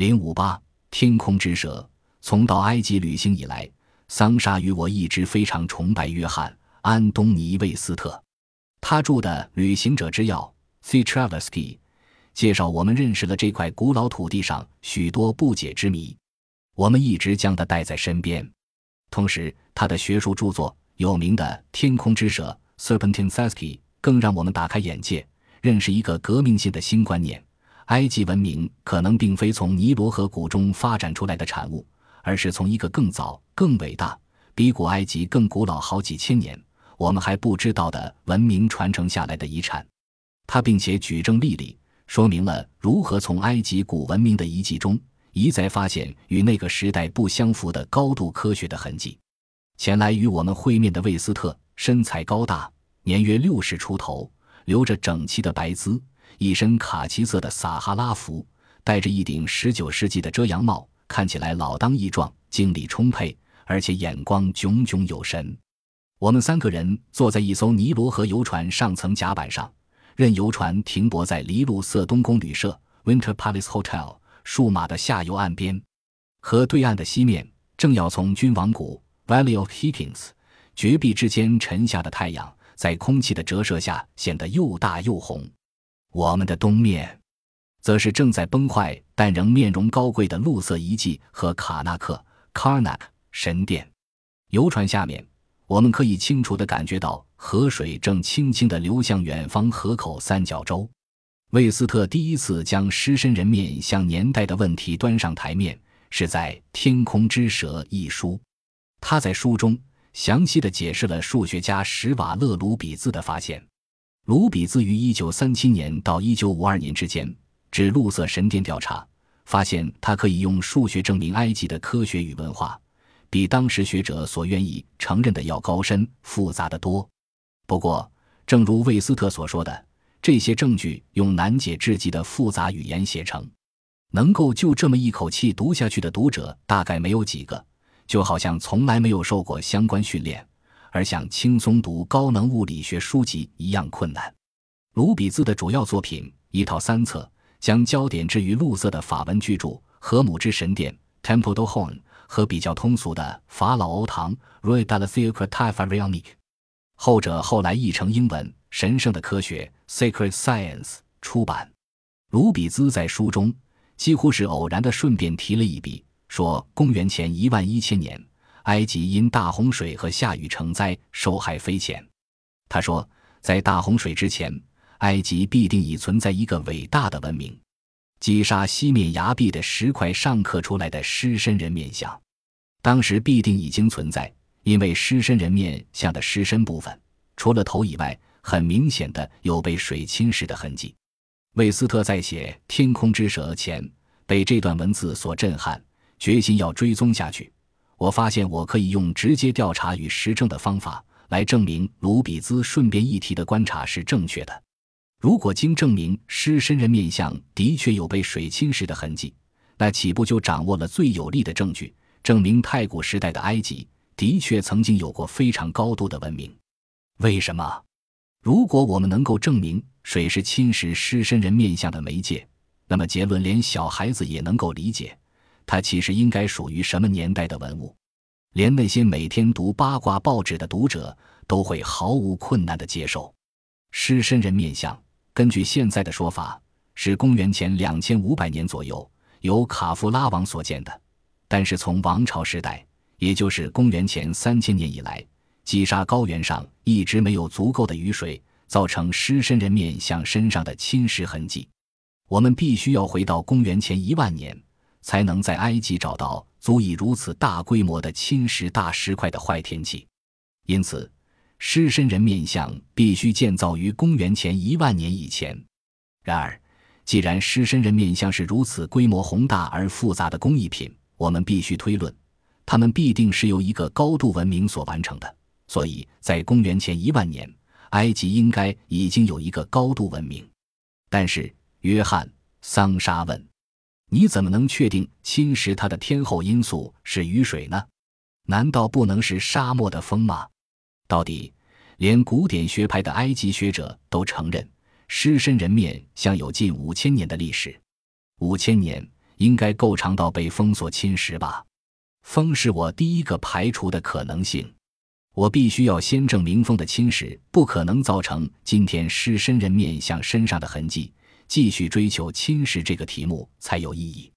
零五八天空之蛇。从到埃及旅行以来，桑莎与我一直非常崇拜约翰·安东尼·魏斯特。他著的《旅行者之要》（The Traveler's Key） 介绍我们认识了这块古老土地上许多不解之谜。我们一直将它带在身边。同时，他的学术著作有名的《天空之蛇》（Serpentine Sasky） 更让我们打开眼界，认识一个革命性的新观念：埃及文明可能并非从尼罗河谷中发展出来的产物。而是从一个更早、更伟大、比古埃及更古老好几千年，我们还不知道的文明传承下来的遗产。他并且举证例例，说明了如何从埃及古文明的遗迹中一再发现与那个时代不相符的高度科学的痕迹。前来与我们会面的魏斯特身材高大，年约六十出头，留着整齐的白姿，一身卡其色的撒哈拉服，戴着一顶十九世纪的遮阳帽。看起来老当益壮，精力充沛，而且眼光炯炯有神。我们三个人坐在一艘尼罗河游船上层甲板上，任游船停泊在黎路瑟东宫旅社 （Winter Palace Hotel） 数码的下游岸边。河对岸的西面正要从君王谷 （Valley of Higgins） 绝壁之间沉下的太阳，在空气的折射下显得又大又红。我们的东面。则是正在崩坏但仍面容高贵的露色遗迹和卡纳克 （Karnak） 神殿。游船下面，我们可以清楚地感觉到河水正轻轻地流向远方河口三角洲。魏斯特第一次将狮身人面像年代的问题端上台面，是在《天空之蛇》一书。他在书中详细地解释了数学家史瓦勒·鲁比兹的发现。卢比兹于1937年到1952年之间。指露色神殿调查，发现他可以用数学证明埃及的科学与文化，比当时学者所愿意承认的要高深复杂的多。不过，正如魏斯特所说的，这些证据用难解至极的复杂语言写成，能够就这么一口气读下去的读者大概没有几个，就好像从来没有受过相关训练，而像轻松读高能物理学书籍一样困难。卢比兹的主要作品一套三册。将焦点置于露色的法文巨著《河姆之神殿》（Temple d o Horn） 和比较通俗的《法老欧堂》（Roi della Theatre Tafarianic）。后者后来译成英文《神圣的科学》（Sacred Science） 出版。卢比兹在书中几乎是偶然的顺便提了一笔，说公元前一万一千年，埃及因大洪水和下雨成灾，受害匪浅。他说，在大洪水之前。埃及必定已存在一个伟大的文明，击杀西面崖壁的石块上刻出来的狮身人面像，当时必定已经存在，因为狮身人面像的狮身部分除了头以外，很明显的有被水侵蚀的痕迹。魏斯特在写《天空之蛇》前被这段文字所震撼，决心要追踪下去。我发现我可以用直接调查与实证的方法来证明卢比兹顺便一提的观察是正确的。如果经证明狮身人面像的确有被水侵蚀的痕迹，那岂不就掌握了最有力的证据，证明太古时代的埃及的确曾经有过非常高度的文明？为什么？如果我们能够证明水是侵蚀狮身人面像的媒介，那么结论连小孩子也能够理解，它其实应该属于什么年代的文物，连那些每天读八卦报纸的读者都会毫无困难地接受狮身人面像。根据现在的说法，是公元前两千五百年左右由卡夫拉王所建的。但是从王朝时代，也就是公元前三千年以来，击杀高原上一直没有足够的雨水，造成狮身人面像身上的侵蚀痕迹。我们必须要回到公元前一万年，才能在埃及找到足以如此大规模的侵蚀大石块的坏天气。因此。狮身人面像必须建造于公元前一万年以前。然而，既然狮身人面像是如此规模宏大而复杂的工艺品，我们必须推论，它们必定是由一个高度文明所完成的。所以在公元前一万年，埃及应该已经有一个高度文明。但是，约翰·桑沙问：“你怎么能确定侵蚀它的天后因素是雨水呢？难道不能是沙漠的风吗？到底连古典学派的埃及学者都承认狮身人面像有近五千年的历史。五千年应该够长到被风所侵蚀吧？风是我第一个排除的可能性。我必须要先证明风的侵蚀不可能造成今天狮身人面像身上的痕迹继续追求侵蚀这个题目才有意义。